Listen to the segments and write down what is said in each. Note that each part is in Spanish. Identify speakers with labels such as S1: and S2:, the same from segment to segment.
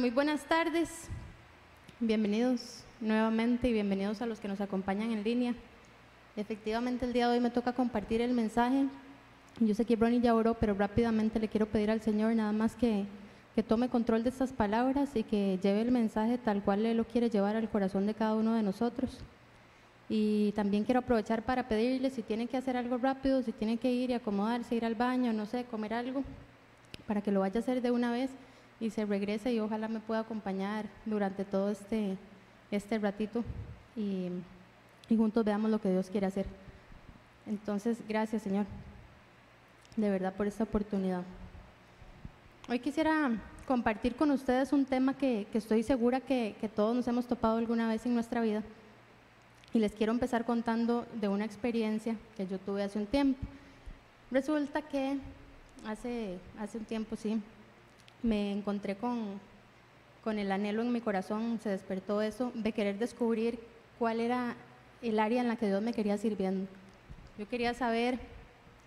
S1: Muy buenas tardes, bienvenidos nuevamente y bienvenidos a los que nos acompañan en línea. Efectivamente el día de hoy me toca compartir el mensaje. Yo sé que Ronnie ya oró, pero rápidamente le quiero pedir al Señor nada más que, que tome control de estas palabras y que lleve el mensaje tal cual Él lo quiere llevar al corazón de cada uno de nosotros. Y también quiero aprovechar para pedirle si tienen que hacer algo rápido, si tienen que ir y acomodarse, ir al baño, no sé, comer algo, para que lo vaya a hacer de una vez y se regrese y ojalá me pueda acompañar durante todo este, este ratito y, y juntos veamos lo que Dios quiere hacer. Entonces, gracias Señor, de verdad por esta oportunidad. Hoy quisiera compartir con ustedes un tema que, que estoy segura que, que todos nos hemos topado alguna vez en nuestra vida. Y les quiero empezar contando de una experiencia que yo tuve hace un tiempo. Resulta que hace, hace un tiempo, sí, me encontré con, con el anhelo en mi corazón, se despertó eso, de querer descubrir cuál era el área en la que Dios me quería sirviendo. Yo quería saber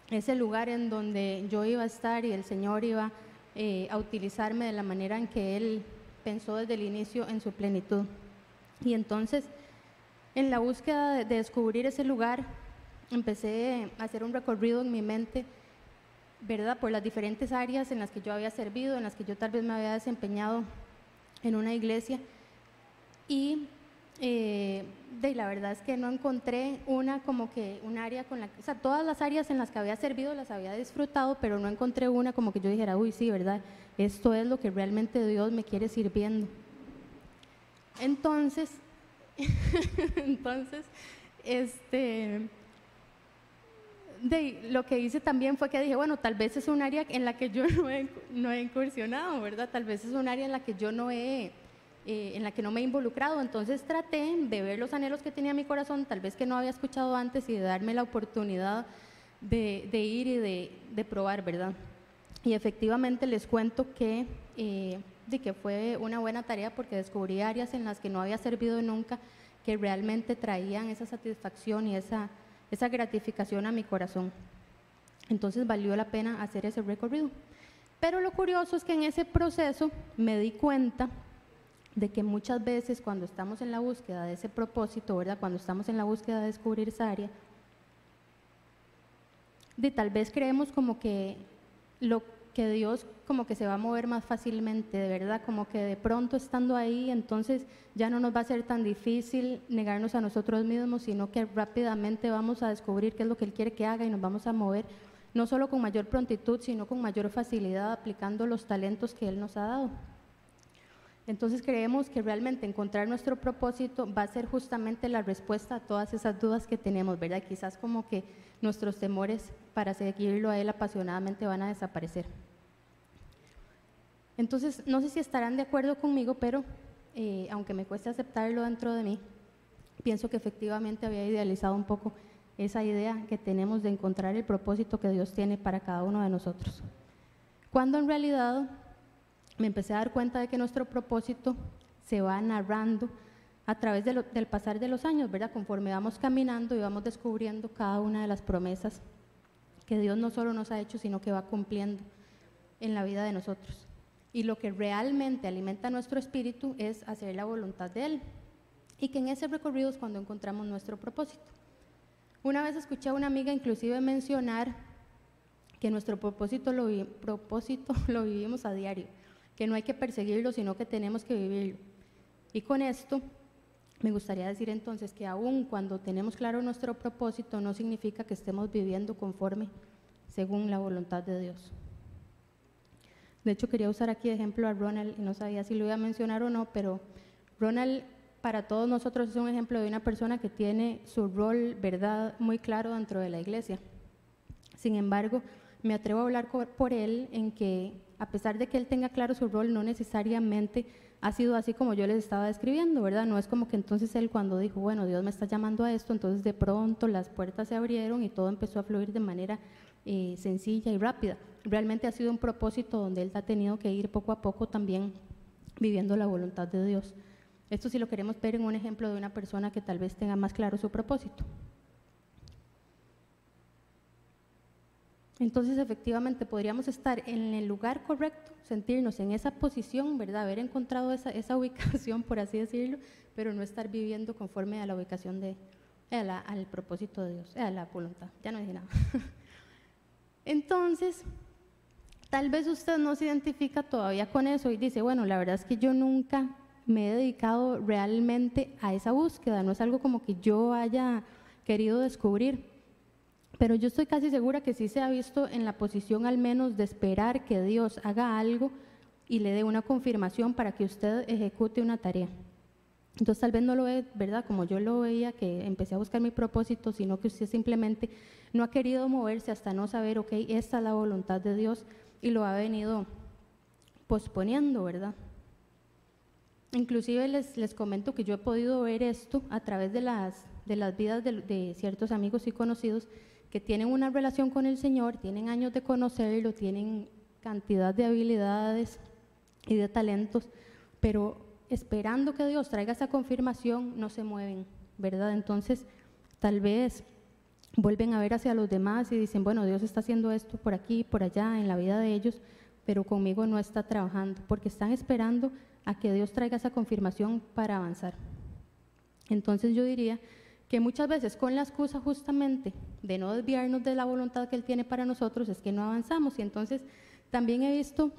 S1: ese lugar en donde yo iba a estar y el Señor iba eh, a utilizarme de la manera en que Él pensó desde el inicio en su plenitud. Y entonces, en la búsqueda de, de descubrir ese lugar, empecé a hacer un recorrido en mi mente ¿verdad? Por las diferentes áreas en las que yo había servido, en las que yo tal vez me había desempeñado en una iglesia. Y eh, la verdad es que no encontré una como que un área con la o sea, todas las áreas en las que había servido las había disfrutado, pero no encontré una como que yo dijera, uy, sí, ¿verdad? Esto es lo que realmente Dios me quiere sirviendo. Entonces, entonces, este, de, lo que hice también fue que dije, bueno, tal vez es un área en la que yo no he, no he incursionado, ¿verdad? Tal vez es un área en la que yo no he, eh, en la que no me he involucrado. Entonces traté de ver los anhelos que tenía mi corazón, tal vez que no había escuchado antes y de darme la oportunidad de, de ir y de, de, probar, ¿verdad? Y efectivamente les cuento que, eh, de que fue una buena tarea porque descubrí áreas en las que no había servido nunca que realmente traían esa satisfacción y esa esa gratificación a mi corazón. Entonces valió la pena hacer ese recorrido. Pero lo curioso es que en ese proceso me di cuenta de que muchas veces cuando estamos en la búsqueda de ese propósito, ¿verdad? Cuando estamos en la búsqueda de descubrir esa área, de tal vez creemos como que lo que Dios como que se va a mover más fácilmente, de verdad, como que de pronto estando ahí, entonces ya no nos va a ser tan difícil negarnos a nosotros mismos, sino que rápidamente vamos a descubrir qué es lo que Él quiere que haga y nos vamos a mover, no solo con mayor prontitud, sino con mayor facilidad aplicando los talentos que Él nos ha dado. Entonces creemos que realmente encontrar nuestro propósito va a ser justamente la respuesta a todas esas dudas que tenemos, ¿verdad? Quizás como que nuestros temores para seguirlo a Él apasionadamente van a desaparecer. Entonces, no sé si estarán de acuerdo conmigo, pero eh, aunque me cueste aceptarlo dentro de mí, pienso que efectivamente había idealizado un poco esa idea que tenemos de encontrar el propósito que Dios tiene para cada uno de nosotros. Cuando en realidad me empecé a dar cuenta de que nuestro propósito se va narrando a través del pasar de los años, ¿verdad? Conforme vamos caminando y vamos descubriendo cada una de las promesas que Dios no solo nos ha hecho, sino que va cumpliendo en la vida de nosotros. Y lo que realmente alimenta nuestro espíritu es hacer la voluntad de Él. Y que en ese recorrido es cuando encontramos nuestro propósito. Una vez escuché a una amiga inclusive mencionar que nuestro propósito lo, propósito lo vivimos a diario, que no hay que perseguirlo, sino que tenemos que vivirlo. Y con esto me gustaría decir entonces que aun cuando tenemos claro nuestro propósito, no significa que estemos viviendo conforme según la voluntad de Dios. De hecho, quería usar aquí de ejemplo a Ronald, y no sabía si lo iba a mencionar o no, pero Ronald para todos nosotros es un ejemplo de una persona que tiene su rol, verdad, muy claro dentro de la iglesia. Sin embargo, me atrevo a hablar por él en que, a pesar de que él tenga claro su rol, no necesariamente ha sido así como yo les estaba describiendo, ¿verdad? No es como que entonces él cuando dijo, bueno, Dios me está llamando a esto, entonces de pronto las puertas se abrieron y todo empezó a fluir de manera eh, sencilla y rápida. Realmente ha sido un propósito donde él ha tenido que ir poco a poco también viviendo la voluntad de Dios. Esto sí lo queremos ver en un ejemplo de una persona que tal vez tenga más claro su propósito. Entonces, efectivamente, podríamos estar en el lugar correcto, sentirnos en esa posición, ¿verdad? Haber encontrado esa, esa ubicación, por así decirlo, pero no estar viviendo conforme a la ubicación de, al propósito de Dios, a la voluntad. Ya no dije nada. Entonces, tal vez usted no se identifica todavía con eso y dice, bueno, la verdad es que yo nunca me he dedicado realmente a esa búsqueda, no es algo como que yo haya querido descubrir. Pero yo estoy casi segura que sí se ha visto en la posición al menos de esperar que Dios haga algo y le dé una confirmación para que usted ejecute una tarea. Entonces tal vez no lo ve, ¿verdad? Como yo lo veía, que empecé a buscar mi propósito, sino que usted simplemente no ha querido moverse hasta no saber, ok, esta es la voluntad de Dios y lo ha venido posponiendo, ¿verdad? Inclusive les, les comento que yo he podido ver esto a través de las, de las vidas de, de ciertos amigos y conocidos que tienen una relación con el Señor, tienen años de conocerlo, tienen cantidad de habilidades y de talentos, pero esperando que Dios traiga esa confirmación, no se mueven, ¿verdad? Entonces, tal vez vuelven a ver hacia los demás y dicen, bueno, Dios está haciendo esto por aquí, por allá, en la vida de ellos, pero conmigo no está trabajando, porque están esperando a que Dios traiga esa confirmación para avanzar. Entonces yo diría que muchas veces con la excusa justamente de no desviarnos de la voluntad que Él tiene para nosotros es que no avanzamos. Y entonces también he visto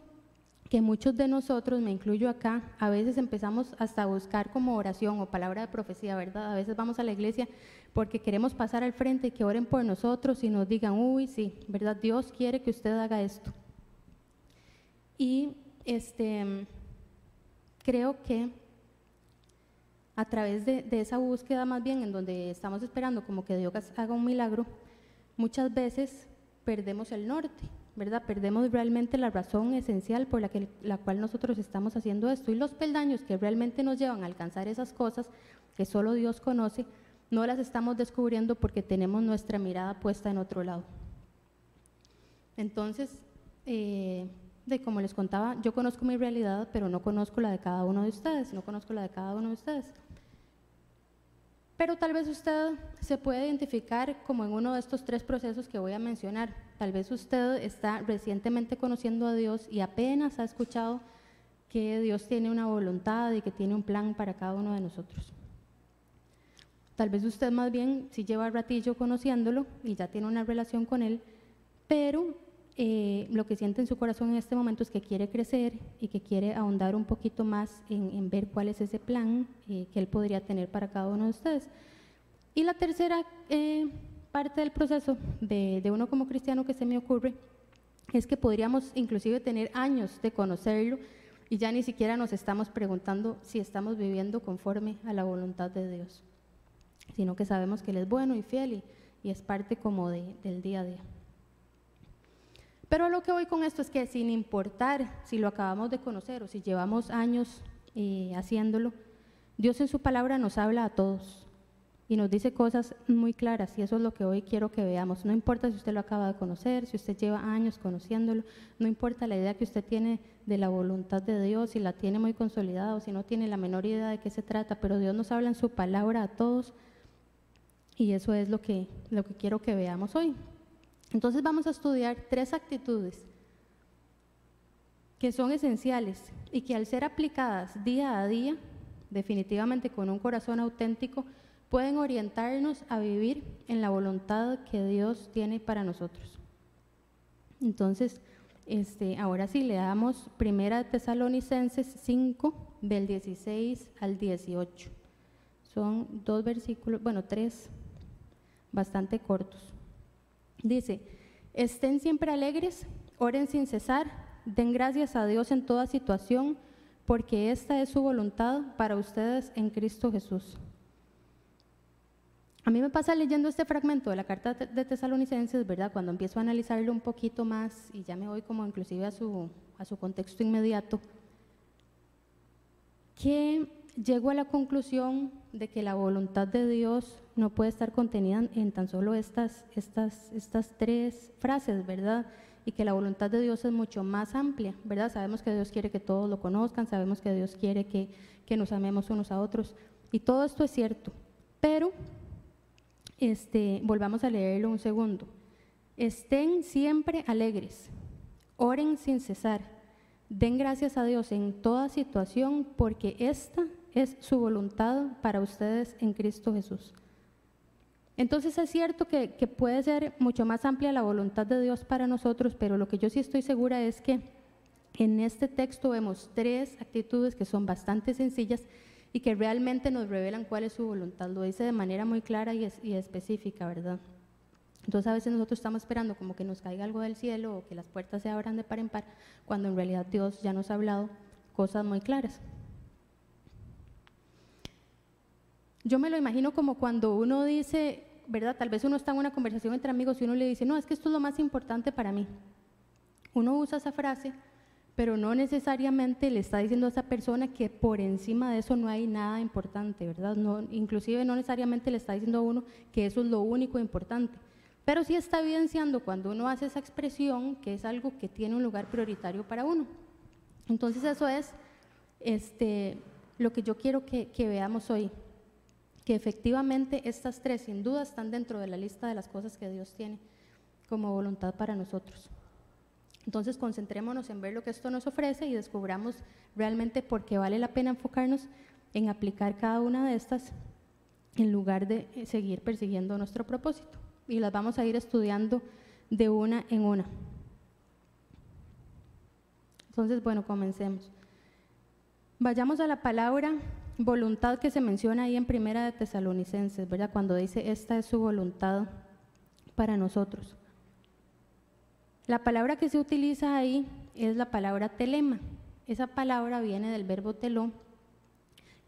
S1: que muchos de nosotros, me incluyo acá, a veces empezamos hasta a buscar como oración o palabra de profecía, ¿verdad? A veces vamos a la iglesia porque queremos pasar al frente y que oren por nosotros y nos digan, uy, sí, ¿verdad? Dios quiere que usted haga esto. Y este, creo que a través de, esa búsqueda más bien en donde estamos esperando como que Dios haga un milagro, muchas veces perdemos el norte, ¿verdad? Perdemos realmente la razón esencial por la, que, la cual nosotros estamos haciendo esto y los peldaños que realmente nos llevan a alcanzar esas cosas que solo Dios conoce, no las estamos descubriendo porque tenemos nuestra mirada puesta en otro lado. Entonces, eh, de como les contaba, yo conozco mi realidad, pero no conozco la de cada uno de ustedes, no conozco la de cada uno de ustedes. Pero tal vez usted se puede identificar como en uno de estos tres procesos que voy a mencionar. Tal vez usted está recientemente conociendo a Dios y apenas ha escuchado que Dios tiene una voluntad y que tiene un plan para cada uno de nosotros. Tal vez usted más bien si lleva ratillo conociéndolo y ya tiene una relación con Él, pero eh, lo que siente en su corazón en este momento es que quiere crecer y que quiere ahondar un poquito más en, ver cuál es ese plan eh, que él podría tener para cada uno de ustedes. Y la tercera eh, parte del proceso de, de uno como cristiano que se me ocurre es que podríamos inclusive tener años de conocerlo y ya ni siquiera nos estamos preguntando si estamos viviendo conforme a la voluntad de Dios, sino que sabemos que Él es bueno y fiel y, y es parte como de, del día a día. Pero lo que voy con esto es que sin importar si lo acabamos de conocer o si llevamos años eh, haciéndolo, Dios en su palabra nos habla a todos y nos dice cosas muy claras y eso es lo que hoy quiero que veamos. No importa si usted lo acaba de conocer, si usted lleva años conociéndolo, no importa la idea que usted tiene de la voluntad de Dios, si la tiene muy consolidada o si no tiene la menor idea de qué se trata, pero Dios nos habla en su palabra a todos y eso es lo que, lo que quiero que veamos hoy. Entonces vamos a estudiar tres actitudes que son esenciales y que al ser aplicadas día a día, definitivamente con un corazón auténtico, pueden orientarnos a vivir en la voluntad que Dios tiene para nosotros. Entonces, este, ahora sí, le damos Primera Tesalonicenses 5, del 16 al 18. Son dos versículos, bueno, tres, bastante cortos. Dice, estén siempre alegres, oren sin cesar, den gracias a Dios en toda situación, porque esta es su voluntad para ustedes en Cristo Jesús. A mí me pasa leyendo este fragmento de la carta de Tesalonicenses, ¿verdad? Cuando empiezo a analizarlo un poquito más y ya me voy como inclusive a su, a su contexto inmediato, que llego a la conclusión de que la voluntad de Dios no puede estar contenida en tan solo estas, estas, estas tres frases, ¿verdad? Y que la voluntad de Dios es mucho más amplia, ¿verdad? Sabemos que Dios quiere que todos lo conozcan, sabemos que Dios quiere que, que nos amemos unos a otros, y todo esto es cierto, pero este, volvamos a leerlo un segundo. Estén siempre alegres, oren sin cesar, den gracias a Dios en toda situación, porque esta es su voluntad para ustedes en Cristo Jesús. Entonces es cierto que, que, puede ser mucho más amplia la voluntad de Dios para nosotros, pero lo que yo sí estoy segura es que en este texto vemos tres actitudes que son bastante sencillas y que realmente nos revelan cuál es su voluntad. Lo dice de manera muy clara y, y específica, ¿verdad? Entonces a veces nosotros estamos esperando como que nos caiga algo del cielo o que las puertas se abran de par en par, cuando en realidad Dios ya nos ha hablado cosas muy claras. Yo me lo imagino como cuando uno dice, ¿verdad? Tal vez uno está en una conversación entre amigos y uno le dice, no, es que esto es lo más importante para mí. Uno usa esa frase, pero no necesariamente le está diciendo a esa persona que por encima de eso no hay nada importante, ¿verdad? No, inclusive no necesariamente le está diciendo a uno que eso es lo único importante. Pero sí está evidenciando cuando uno hace esa expresión que es algo que tiene un lugar prioritario para uno. Entonces eso es este, lo que yo quiero que, que veamos hoy que efectivamente estas tres sin duda están dentro de la lista de las cosas que Dios tiene como voluntad para nosotros. Entonces concentrémonos en ver lo que esto nos ofrece y descubramos realmente por qué vale la pena enfocarnos en aplicar cada una de estas en lugar de seguir persiguiendo nuestro propósito. Y las vamos a ir estudiando de una en una. Entonces, bueno, comencemos. Vayamos a la palabra voluntad que se menciona ahí en Primera de Tesalonicenses, ¿verdad? Cuando dice, esta es su voluntad para nosotros. La palabra que se utiliza ahí es la palabra telema. Esa palabra viene del verbo teló,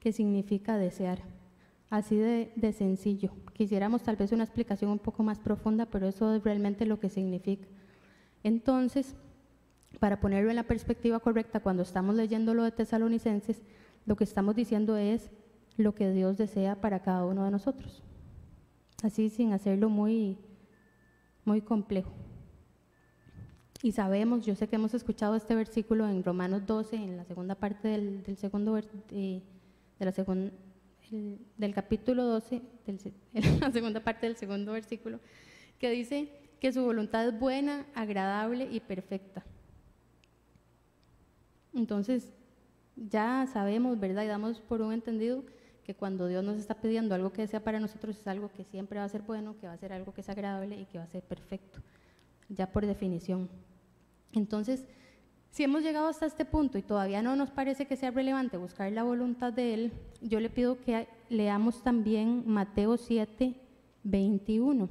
S1: que significa desear. Así de, de, sencillo. Quisiéramos tal vez una explicación un poco más profunda, pero eso es realmente lo que significa. Entonces, para ponerlo en la perspectiva correcta, cuando estamos leyendo lo de tesalonicenses, lo que estamos diciendo es lo que Dios desea para cada uno de nosotros. Así sin hacerlo muy, muy complejo. Y sabemos, yo sé que hemos escuchado este versículo en Romanos 12, en la segunda parte del, segundo de, la del capítulo 12, en la segunda parte del segundo versículo, que dice que su voluntad es buena, agradable y perfecta. Entonces, ya sabemos, ¿verdad? Y damos por un entendido que cuando Dios nos está pidiendo algo que sea para nosotros es algo que siempre va a ser bueno, que va a ser algo que es agradable y que va a ser perfecto, ya por definición. Entonces, si hemos llegado hasta este punto y todavía no nos parece que sea relevante buscar la voluntad de Él, yo le pido que leamos también Mateo 7, 21.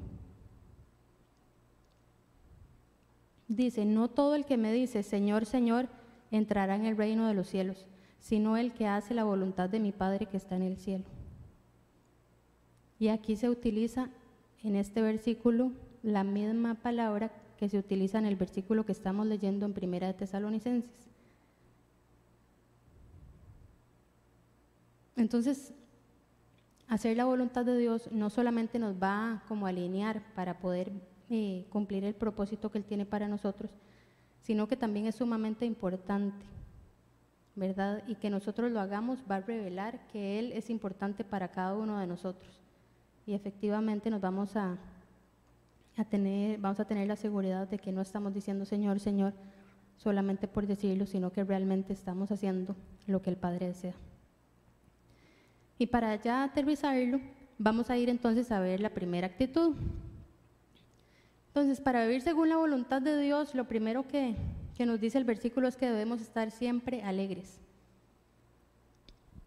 S1: Dice, no todo el que me dice, Señor, Señor, entrará en el reino de los cielos sino el que hace la voluntad de mi Padre que está en el cielo. Y aquí se utiliza en este versículo la misma palabra que se utiliza en el versículo que estamos leyendo en Primera de Tesalonicenses. Entonces, hacer la voluntad de Dios no solamente nos va como alinear para poder eh, cumplir el propósito que Él tiene para nosotros, sino que también es sumamente importante ¿verdad? Y que nosotros lo hagamos va a revelar que Él es importante para cada uno de nosotros. Y efectivamente nos vamos a, a tener, vamos a tener la seguridad de que no estamos diciendo Señor, Señor, solamente por decirlo, sino que realmente estamos haciendo lo que el Padre desea. Y para ya aterrizarlo, vamos a ir entonces a ver la primera actitud. Entonces, para vivir según la voluntad de Dios, lo primero que, que nos dice el versículo es que debemos estar siempre alegres.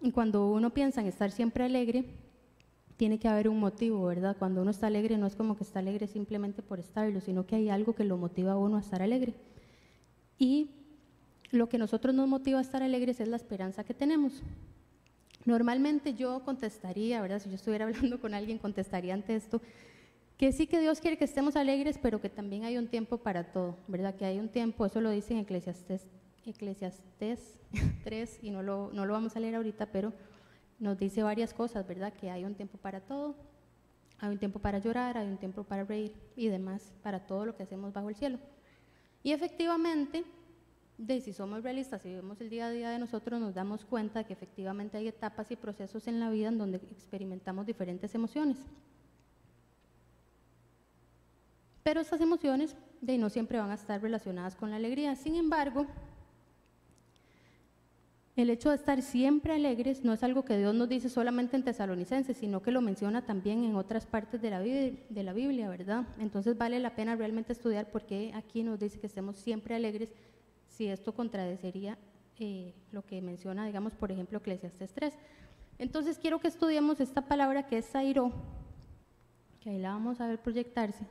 S1: Y cuando uno piensa en estar siempre alegre, tiene que haber un motivo, ¿verdad? Cuando uno está alegre no es como que está alegre simplemente por estarlo, sino que hay algo que lo motiva a uno a estar alegre. Y lo que nosotros nos motiva a estar alegres es la esperanza que tenemos. Normalmente yo contestaría, ¿verdad? Si yo estuviera hablando con alguien, contestaría ante esto, que sí que Dios quiere que estemos alegres, pero que también hay un tiempo para todo, ¿verdad? Que hay un tiempo, eso lo dice en Eclesiastés, Eclesiastés 3, y no lo, no lo vamos a leer ahorita, pero nos dice varias cosas, ¿verdad? Que hay un tiempo para todo, hay un tiempo para llorar, hay un tiempo para reír y demás, para todo lo que hacemos bajo el cielo. Y efectivamente, de si somos realistas, si vemos el día a día de nosotros, nos damos cuenta que efectivamente hay etapas y procesos en la vida en donde experimentamos diferentes emociones. Pero estas emociones de no siempre van a estar relacionadas con la alegría. Sin embargo, el hecho de estar siempre alegres no es algo que Dios nos dice solamente en Tesalonicenses, sino que lo menciona también en otras partes de la, de la Biblia, ¿verdad? Entonces vale la pena realmente estudiar por qué aquí nos dice que estemos siempre alegres si esto contradecería eh, lo que menciona, digamos, por ejemplo, Eclesiastes 3. Entonces quiero que estudiemos esta palabra que es Sairo, que ahí la vamos a ver proyectarse.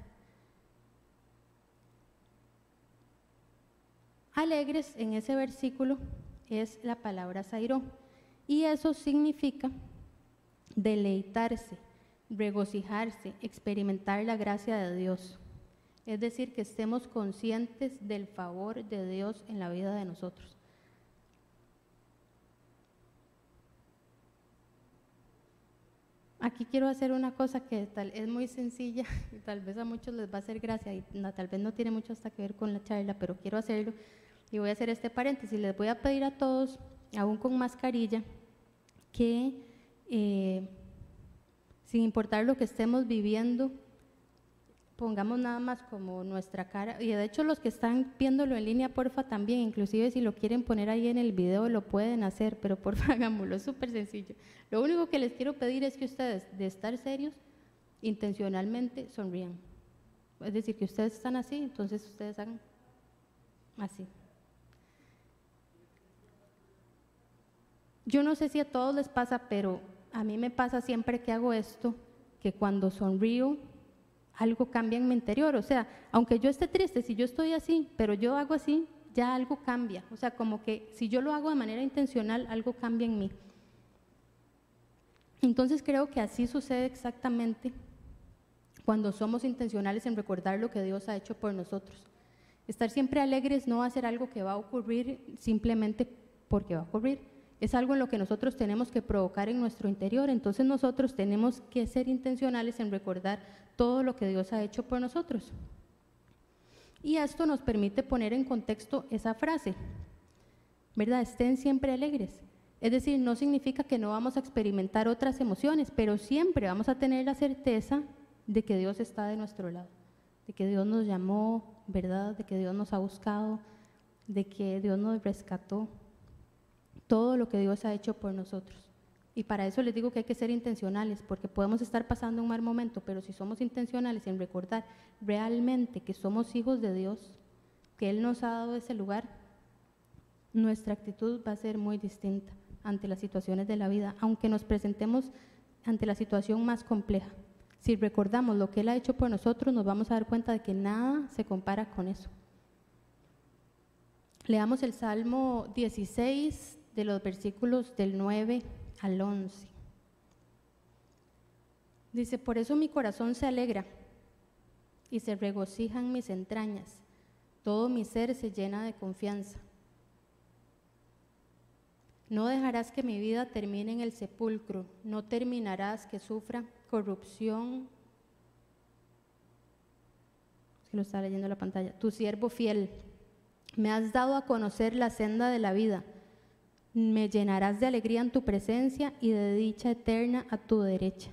S1: Alegres en ese versículo es la palabra Zairo. Y eso significa deleitarse, regocijarse, experimentar la gracia de Dios. Es decir, que estemos conscientes del favor de Dios en la vida de nosotros. Aquí quiero hacer una cosa que tal, es muy sencilla y tal vez a muchos les va a hacer gracia y tal vez no tiene mucho hasta que ver con la charla, pero quiero hacerlo y voy a hacer este paréntesis, les voy a pedir a todos, aún con mascarilla, que eh, sin importar lo que estemos viviendo, pongamos nada más como nuestra cara, y de hecho los que están viéndolo en línea, porfa, también, inclusive si lo quieren poner ahí en el video, lo pueden hacer, pero porfa, hagámoslo, es súper sencillo. Lo único que les quiero pedir es que ustedes, de estar serios, intencionalmente sonrían. Es decir, que ustedes están así, entonces ustedes hagan así. Yo no sé si a todos les pasa, pero a mí me pasa siempre que hago esto, que cuando sonrío, algo cambia en mi interior. O sea, aunque yo esté triste, si yo estoy así, pero yo hago así, ya algo cambia. O sea, como que si yo lo hago de manera intencional, algo cambia en mí. Entonces creo que así sucede exactamente cuando somos intencionales en recordar lo que Dios ha hecho por nosotros. Estar siempre alegres no va a ser algo que va a ocurrir simplemente porque va a ocurrir es algo en lo que nosotros tenemos que provocar en nuestro interior. Entonces nosotros tenemos que ser intencionales en recordar todo lo que Dios ha hecho por nosotros. Y esto nos permite poner en contexto esa frase, ¿verdad? Estén siempre alegres. Es decir, no significa que no vamos a experimentar otras emociones, pero siempre vamos a tener la certeza de que Dios está de nuestro lado, de que Dios nos llamó, ¿verdad? De que Dios nos ha buscado, de que Dios nos rescató, todo lo que Dios ha hecho por nosotros. Y para eso les digo que hay que ser intencionales, porque podemos estar pasando un mal momento, pero si somos intencionales en recordar realmente que somos hijos de Dios, que Él nos ha dado ese lugar, nuestra actitud va a ser muy distinta ante las situaciones de la vida, aunque nos presentemos ante la situación más compleja. Si recordamos lo que Él ha hecho por nosotros, nos vamos a dar cuenta de que nada se compara con eso. Leamos el Salmo 16, de los versículos del 9 al 11. Dice, por eso mi corazón se alegra y se regocijan mis entrañas, todo mi ser se llena de confianza. No dejarás que mi vida termine en el sepulcro, no terminarás que sufra corrupción. Se lo está leyendo la pantalla. Tu siervo fiel, me has dado a conocer la senda de la vida me llenarás de alegría en tu presencia y de dicha eterna a tu derecha.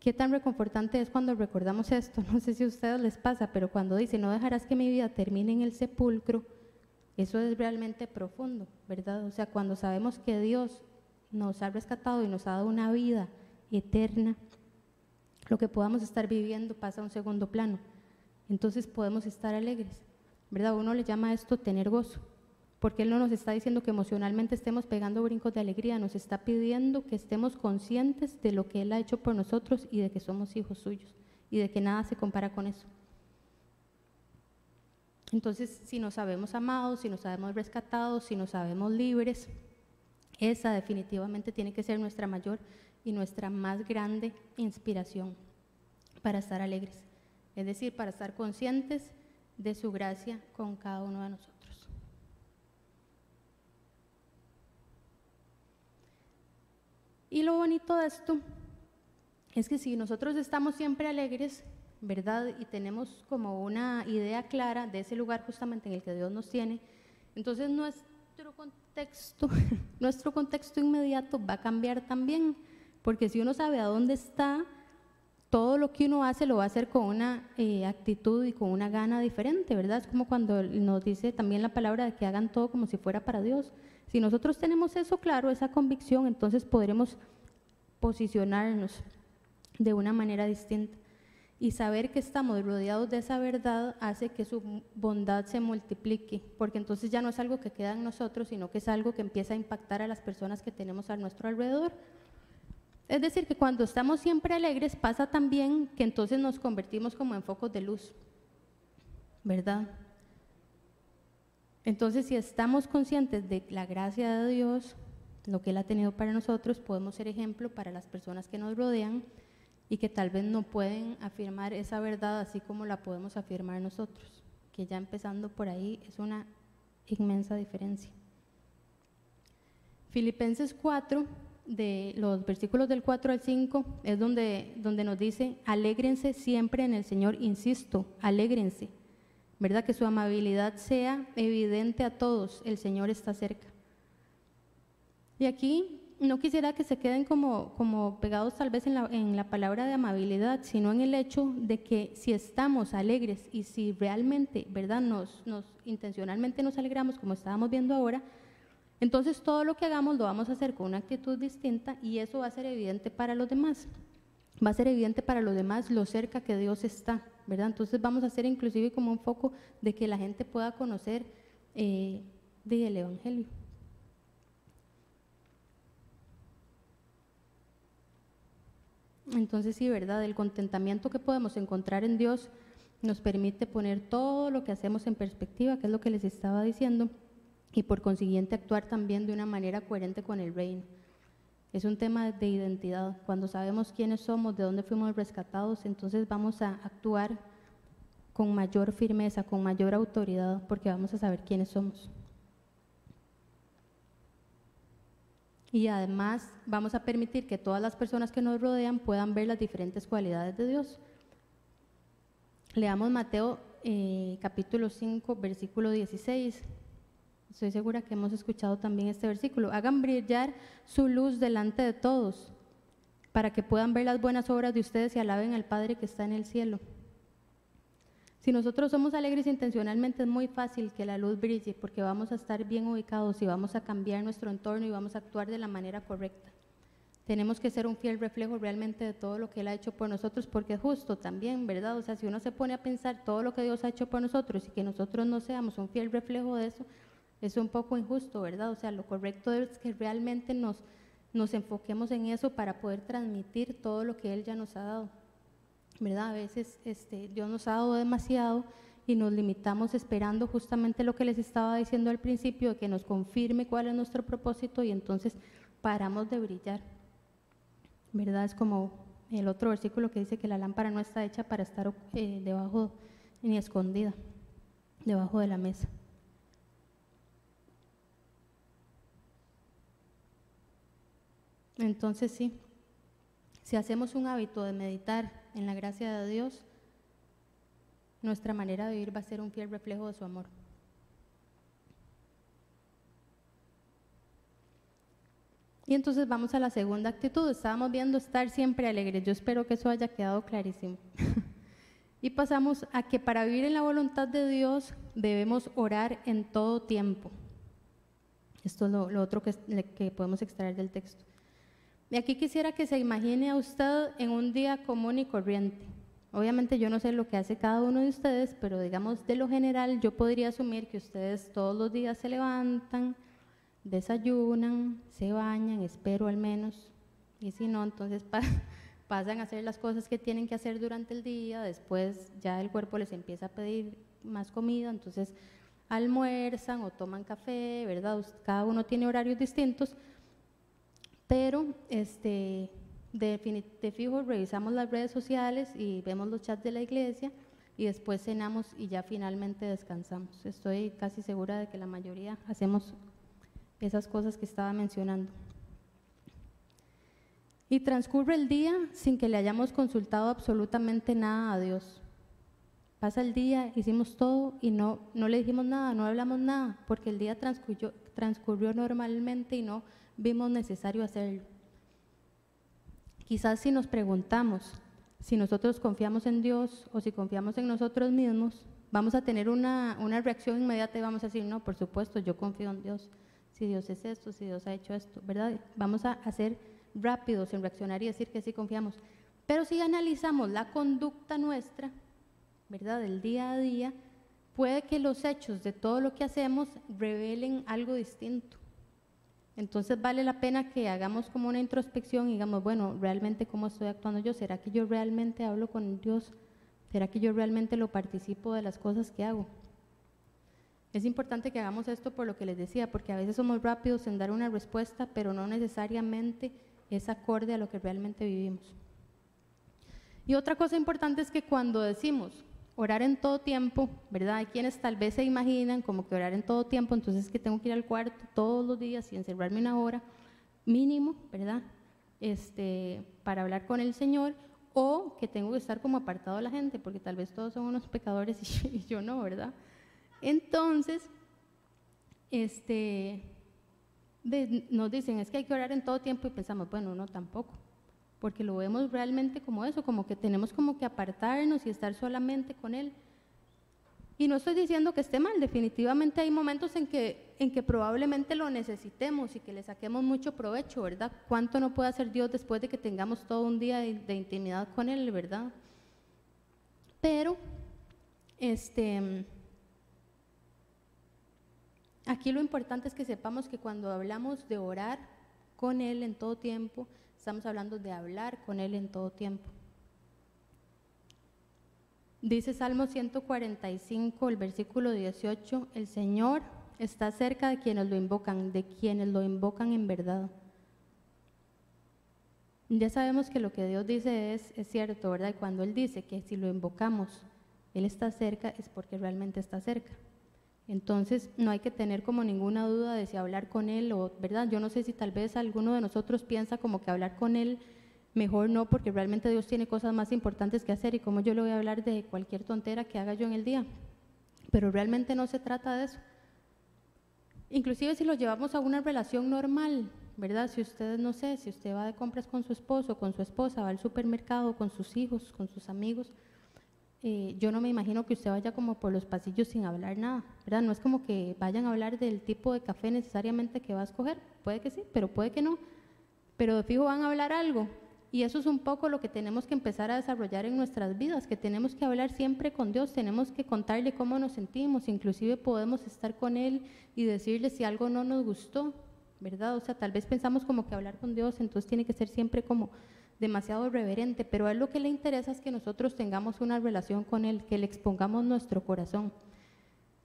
S1: Qué tan reconfortante es cuando recordamos esto. No sé si a ustedes les pasa, pero cuando dice, no dejarás que mi vida termine en el sepulcro, eso es realmente profundo, ¿verdad? O sea, cuando sabemos que Dios nos ha rescatado y nos ha dado una vida eterna, lo que podamos estar viviendo pasa a un segundo plano. Entonces podemos estar alegres, ¿verdad? Uno le llama a esto tener gozo porque Él no nos está diciendo que emocionalmente estemos pegando brincos de alegría, nos está pidiendo que estemos conscientes de lo que Él ha hecho por nosotros y de que somos hijos suyos y de que nada se compara con eso. Entonces, si nos sabemos amados, si nos sabemos rescatados, si nos sabemos libres, esa definitivamente tiene que ser nuestra mayor y nuestra más grande inspiración para estar alegres, es decir, para estar conscientes de su gracia con cada uno de nosotros. Y lo bonito de esto es que si nosotros estamos siempre alegres, ¿verdad? Y tenemos como una idea clara de ese lugar justamente en el que Dios nos tiene, entonces nuestro contexto, nuestro contexto inmediato va a cambiar también, porque si uno sabe a dónde está, todo lo que uno hace lo va a hacer con una eh, actitud y con una gana diferente, ¿verdad? Es como cuando nos dice también la palabra de que hagan todo como si fuera para Dios. Si nosotros tenemos eso claro, esa convicción, entonces podremos posicionarnos de una manera distinta. Y saber que estamos rodeados de esa verdad hace que su bondad se multiplique, porque entonces ya no es algo que queda en nosotros, sino que es algo que empieza a impactar a las personas que tenemos a nuestro alrededor. Es decir, que cuando estamos siempre alegres pasa también que entonces nos convertimos como en focos de luz, ¿verdad? Entonces, si estamos conscientes de la gracia de Dios, lo que Él ha tenido para nosotros, podemos ser ejemplo para las personas que nos rodean y que tal vez no pueden afirmar esa verdad así como la podemos afirmar nosotros, que ya empezando por ahí es una inmensa diferencia. Filipenses 4, de los versículos del 4 al 5, es donde, donde nos dice, alégrense siempre en el Señor, insisto, alégrense, ¿verdad? Que su amabilidad sea evidente a todos, el Señor está cerca. Y aquí no quisiera que se queden como, como pegados tal vez en la, en la, palabra de amabilidad, sino en el hecho de que si estamos alegres y si realmente, ¿verdad?, nos, nos intencionalmente nos alegramos como estábamos viendo ahora, entonces todo lo que hagamos lo vamos a hacer con una actitud distinta y eso va a ser evidente para los demás. Va a ser evidente para los demás lo cerca que Dios está, ¿verdad? Entonces vamos a hacer inclusive como un foco de que la gente pueda conocer eh, del Evangelio. Entonces sí, ¿verdad? El contentamiento que podemos encontrar en Dios nos permite poner todo lo que hacemos en perspectiva, que es lo que les estaba diciendo, y por consiguiente actuar también de una manera coherente con el reino. Es un tema de identidad. Cuando sabemos quiénes somos, de dónde fuimos rescatados, entonces vamos a actuar con mayor firmeza, con mayor autoridad, porque vamos a saber quiénes somos. y además vamos a permitir que todas las personas que nos rodean puedan ver las diferentes cualidades de Dios. Leamos Mateo eh, capítulo 5, versículo 16. Estoy segura que hemos escuchado también este versículo. Hagan brillar su luz delante de todos, para que puedan ver las buenas obras de ustedes y alaben al Padre que está en el cielo. Si nosotros somos alegres intencionalmente es muy fácil que la luz brille porque vamos a estar bien ubicados y vamos a cambiar nuestro entorno y vamos a actuar de la manera correcta. Tenemos que ser un fiel reflejo realmente de todo lo que Él ha hecho por nosotros porque es justo también, ¿verdad? O sea, si uno se pone a pensar todo lo que Dios ha hecho por nosotros y que nosotros no seamos un fiel reflejo de eso, es un poco injusto, ¿verdad? O sea, lo correcto es que realmente nos, nos enfoquemos en eso para poder transmitir todo lo que Él ya nos ha dado. ¿verdad? A veces este, Dios nos ha dado demasiado y nos limitamos esperando justamente lo que les estaba diciendo al principio, de que nos confirme cuál es nuestro propósito y entonces paramos de brillar. ¿Verdad? Es como el otro versículo que dice que la lámpara no está hecha para estar eh, debajo ni escondida, debajo de la mesa. Entonces sí, si hacemos un hábito de meditar en la gracia de Dios, nuestra manera de vivir va a ser un fiel reflejo de su amor. Y entonces vamos a la segunda actitud. Estábamos viendo estar siempre alegres. Yo espero que eso haya quedado clarísimo. y pasamos a que para vivir en la voluntad de Dios debemos orar en todo tiempo. Esto es lo, otro que, podemos extraer del texto. Y aquí quisiera que se imagine a usted en un día común y corriente. Obviamente yo no sé lo que hace cada uno de ustedes, pero digamos de lo general yo podría asumir que ustedes todos los días se levantan, desayunan, se bañan, espero al menos, y si no, entonces pasan a hacer las cosas que tienen que hacer durante el día, después ya el cuerpo les empieza a pedir más comida, entonces almuerzan o toman café, ¿verdad? Cada uno tiene horarios distintos, pero este, de, fijo revisamos las redes sociales y vemos los chats de la iglesia y después cenamos y ya finalmente descansamos. Estoy casi segura de que la mayoría hacemos esas cosas que estaba mencionando. Y transcurre el día sin que le hayamos consultado absolutamente nada a Dios. Pasa el día, hicimos todo y no, no le dijimos nada, no hablamos nada, porque el día transcurrió, transcurrió normalmente y no vimos necesario hacerlo. Quizás si nos preguntamos, si nosotros confiamos en Dios o si confiamos en nosotros mismos, vamos a tener una, una reacción inmediata y vamos a decir, no, por supuesto, yo confío en Dios. Si Dios es esto, si Dios ha hecho esto, ¿verdad? Vamos a hacer rápidos en reaccionar y decir que sí confiamos. Pero si analizamos la conducta nuestra, ¿verdad? Del día a día, puede que los hechos de todo lo que hacemos revelen algo distinto. Entonces vale la pena que hagamos como una introspección y digamos, bueno, realmente cómo estoy actuando yo, ¿será que yo realmente hablo con Dios? ¿Será que yo realmente lo participo de las cosas que hago? Es importante que hagamos esto por lo que les decía, porque a veces somos rápidos en dar una respuesta, pero no necesariamente es acorde a lo que realmente vivimos. Y otra cosa importante es que cuando decimos orar en todo tiempo, ¿verdad? Hay quienes tal vez se imaginan como que orar en todo tiempo, entonces que tengo que ir al cuarto todos los días y encerrarme una hora mínimo, ¿verdad? Este, para hablar con el Señor, o que tengo que estar como apartado de la gente, porque tal vez todos son unos pecadores y yo no, ¿verdad? Entonces, este, nos dicen, es que hay que orar en todo tiempo y pensamos, bueno, no tampoco, porque lo vemos realmente como eso, como que tenemos como que apartarnos y estar solamente con Él. Y no estoy diciendo que esté mal, definitivamente hay momentos en que, en que probablemente lo necesitemos y que le saquemos mucho provecho, ¿verdad? ¿Cuánto no puede hacer Dios después de que tengamos todo un día de, intimidad con Él, ¿verdad? Pero, este Aquí lo importante es que sepamos que cuando hablamos de orar con Él en todo tiempo, estamos hablando de hablar con Él en todo tiempo. Dice Salmo 145, el versículo 18, el Señor está cerca de quienes lo invocan, de quienes lo invocan en verdad. Ya sabemos que lo que Dios dice es, cierto, ¿verdad? Y cuando Él dice que si lo invocamos, Él está cerca, es porque realmente está cerca. Entonces, no hay que tener como ninguna duda de si hablar con él o, ¿verdad? Yo no sé si tal vez alguno de nosotros piensa como que hablar con él mejor no, porque realmente Dios tiene cosas más importantes que hacer y como yo le voy a hablar de cualquier tontera que haga yo en el día. Pero realmente no se trata de eso. Inclusive si lo llevamos a una relación normal, ¿verdad? Si usted, no sé, si usted va de compras con su esposo, con su esposa, va al supermercado, con sus hijos, con sus amigos, eh, yo no me imagino que usted vaya como por los pasillos sin hablar nada, ¿verdad? No es como que vayan a hablar del tipo de café necesariamente que va a escoger, puede que sí, pero puede que no, pero de fijo van a hablar algo. Y eso es un poco lo que tenemos que empezar a desarrollar en nuestras vidas, que tenemos que hablar siempre con Dios, tenemos que contarle cómo nos sentimos, inclusive podemos estar con Él y decirle si algo no nos gustó, ¿verdad? O sea, tal vez pensamos como que hablar con Dios, entonces tiene que ser siempre como demasiado reverente, pero a él lo que le interesa es que nosotros tengamos una relación con él, que le expongamos nuestro corazón.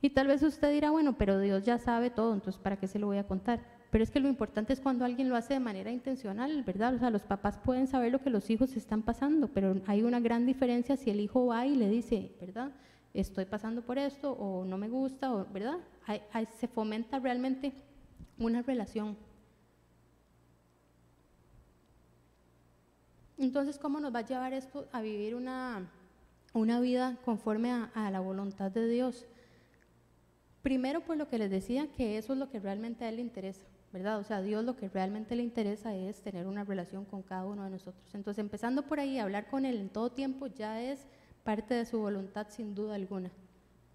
S1: Y tal vez usted dirá, bueno, pero Dios ya sabe todo, entonces ¿para qué se lo voy a contar? Pero es que lo importante es cuando alguien lo hace de manera intencional, ¿verdad? O sea, los papás pueden saber lo que los hijos están pasando, pero hay una gran diferencia si el hijo va y le dice, ¿verdad? Estoy pasando por esto o no me gusta, o, ¿verdad? se fomenta realmente una relación. Entonces, ¿cómo nos va a llevar esto a vivir una, una vida conforme a, la voluntad de Dios? Primero, por lo que les decía, que eso es lo que realmente a Él le interesa, ¿verdad? O sea, a Dios lo que realmente le interesa es tener una relación con cada uno de nosotros. Entonces, empezando por ahí, hablar con Él en todo tiempo ya es parte de su voluntad sin duda alguna,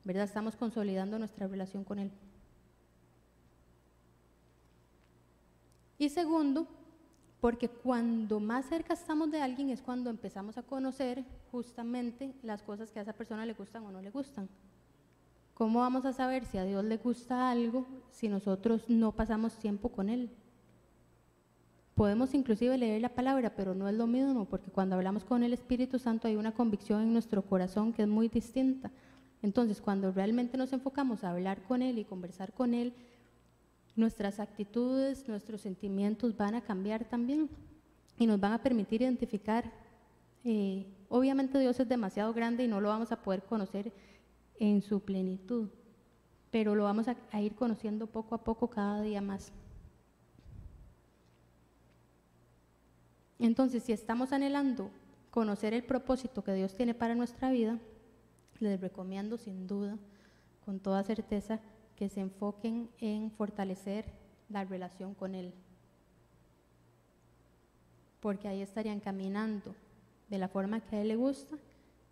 S1: ¿verdad? Estamos consolidando nuestra relación con Él. Y segundo, porque cuando más cerca estamos de alguien es cuando empezamos a conocer justamente las cosas que a esa persona le gustan o no le gustan. ¿Cómo vamos a saber si a Dios le gusta algo si nosotros no pasamos tiempo con Él? Podemos inclusive leer la palabra, pero no es lo mismo, porque cuando hablamos con el Espíritu Santo hay una convicción en nuestro corazón que es muy distinta. Entonces, cuando realmente nos enfocamos a hablar con Él y conversar con Él, nuestras actitudes, nuestros sentimientos van a cambiar también y nos van a permitir identificar. Eh, obviamente Dios es demasiado grande y no lo vamos a poder conocer en su plenitud, pero lo vamos a, a ir conociendo poco a poco cada día más. Entonces, si estamos anhelando conocer el propósito que Dios tiene para nuestra vida, les recomiendo sin duda, con toda certeza, que se enfoquen en fortalecer la relación con Él. Porque ahí estarían caminando de la forma que a Él le gusta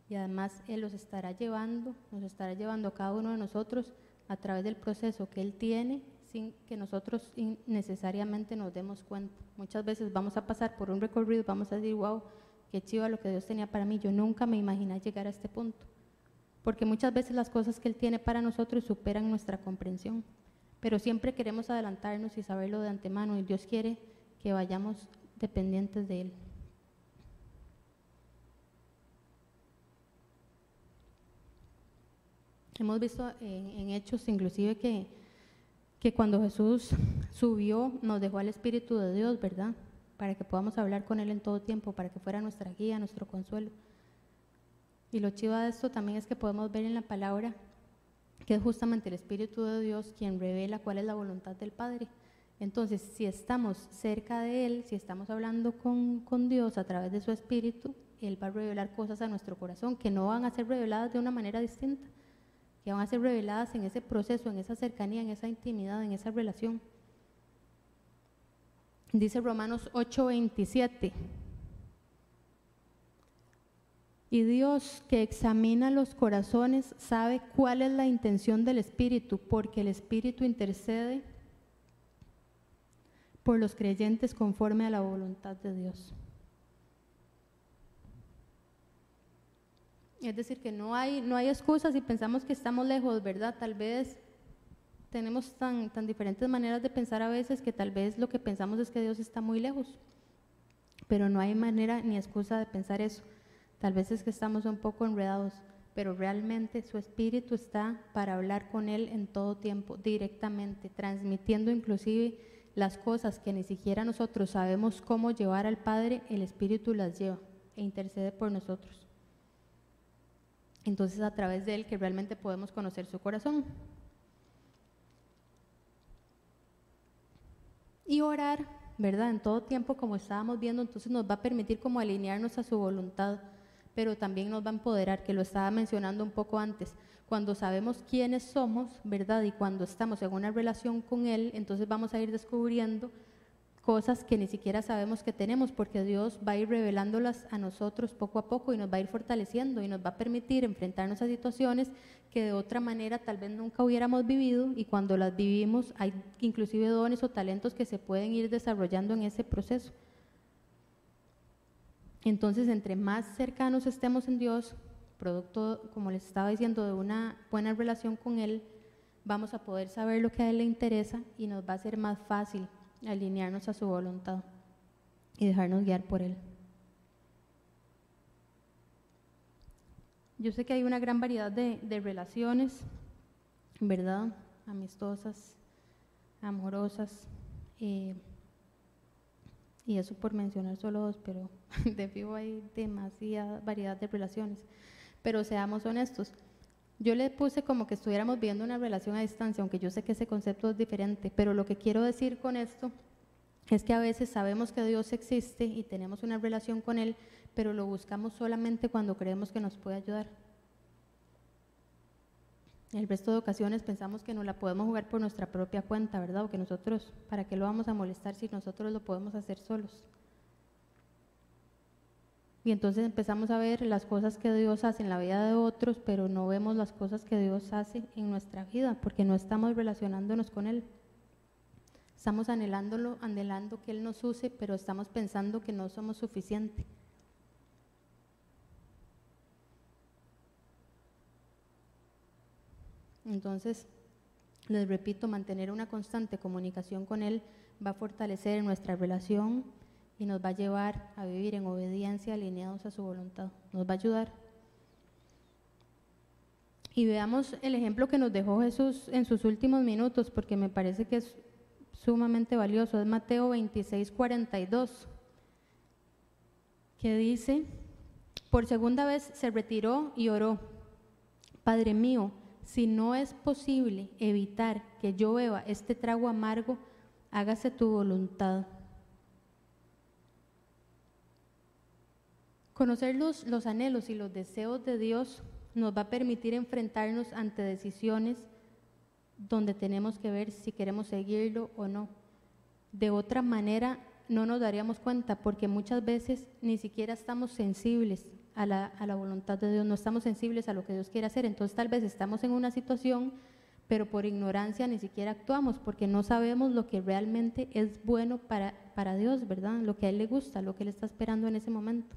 S1: y además Él los estará llevando, nos estará llevando a cada uno de nosotros a través del proceso que Él tiene sin que nosotros necesariamente nos demos cuenta. Muchas veces vamos a pasar por un recorrido, vamos a decir, wow, qué chiva lo que Dios tenía para mí. Yo nunca me imaginé llegar a este punto. Porque muchas veces las cosas que Él tiene para nosotros superan nuestra comprensión. Pero siempre queremos adelantarnos y saberlo de antemano y Dios quiere que vayamos dependientes de Él. Hemos visto en, Hechos inclusive que, que cuando Jesús subió nos dejó al Espíritu de Dios, ¿verdad? Para que podamos hablar con Él en todo tiempo, para que fuera nuestra guía, nuestro consuelo. Y lo chivo de esto también es que podemos ver en la palabra que es justamente el Espíritu de Dios quien revela cuál es la voluntad del Padre. Entonces, si estamos cerca de Él, si estamos hablando con, con, Dios a través de su Espíritu, Él va a revelar cosas a nuestro corazón que no van a ser reveladas de una manera distinta que van a ser reveladas en ese proceso, en esa cercanía, en esa intimidad, en esa relación. Dice Romanos 8:27. Y Dios que examina los corazones sabe cuál es la intención del Espíritu, porque el Espíritu intercede por los creyentes conforme a la voluntad de Dios. Es decir, que no hay, no hay excusas si pensamos que estamos lejos, ¿verdad? Tal vez tenemos tan, tan diferentes maneras de pensar a veces que tal vez lo que pensamos es que Dios está muy lejos. Pero no hay manera ni excusa de pensar eso. Tal vez es que estamos un poco enredados, pero realmente su espíritu está para hablar con Él en todo tiempo, directamente, transmitiendo inclusive las cosas que ni siquiera nosotros sabemos cómo llevar al Padre, el Espíritu las lleva e intercede por nosotros. Entonces a través de él que realmente podemos conocer su corazón. Y orar, ¿verdad? En todo tiempo, como estábamos viendo, entonces nos va a permitir como alinearnos a su voluntad, pero también nos va a empoderar, que lo estaba mencionando un poco antes. Cuando sabemos quiénes somos, ¿verdad? Y cuando estamos en una relación con Él, entonces vamos a ir descubriendo cosas que ni siquiera sabemos que tenemos, porque Dios va a ir revelándolas a nosotros poco a poco y nos va a ir fortaleciendo y nos va a permitir enfrentarnos a situaciones que de otra manera tal vez nunca hubiéramos vivido y cuando las vivimos hay inclusive dones o talentos que se pueden ir desarrollando en ese proceso. Entonces, entre más cercanos estemos en Dios, producto, como les estaba diciendo, de una buena relación con Él, vamos a poder saber lo que a Él le interesa y nos va a ser más fácil alinearnos a su voluntad y dejarnos guiar por Él. Yo sé que hay una gran variedad de, relaciones, ¿verdad? Amistosas, amorosas, eh, y eso por mencionar solo dos, pero de vivo hay demasiada variedad de relaciones. Pero seamos honestos, yo le puse como que estuviéramos viendo una relación a distancia, aunque yo sé que ese concepto es diferente, pero lo que quiero decir con esto es que a veces sabemos que Dios existe y tenemos una relación con Él, pero lo buscamos solamente cuando creemos que nos puede ayudar. El resto de ocasiones pensamos que no la podemos jugar por nuestra propia cuenta, ¿verdad? O que nosotros, ¿para qué lo vamos a molestar si nosotros lo podemos hacer solos? Y entonces empezamos a ver las cosas que Dios hace en la vida de otros, pero no vemos las cosas que Dios hace en nuestra vida, porque no estamos relacionándonos con Él. Estamos anhelándolo, anhelando que Él nos use, pero estamos pensando que no somos suficientes. Entonces, les repito, mantener una constante comunicación con Él va a fortalecer nuestra relación y nos va a llevar a vivir en obediencia alineados a su voluntad. Nos va a ayudar. Y veamos el ejemplo que nos dejó Jesús en sus últimos minutos, porque me parece que es sumamente valioso. Es Mateo 26, 42, que dice, por segunda vez se retiró y oró, Padre mío, si no es posible evitar que yo beba este trago amargo, hágase tu voluntad. Conocer los, anhelos y los deseos de Dios nos va a permitir enfrentarnos ante decisiones donde tenemos que ver si queremos seguirlo o no. De otra manera, no nos daríamos cuenta porque muchas veces ni siquiera estamos sensibles a la, voluntad de Dios, no estamos sensibles a lo que Dios quiere hacer. Entonces tal vez estamos en una situación, pero por ignorancia ni siquiera actuamos porque no sabemos lo que realmente es bueno para, para Dios, ¿verdad? Lo que a Él le gusta, lo que Él está esperando en ese momento.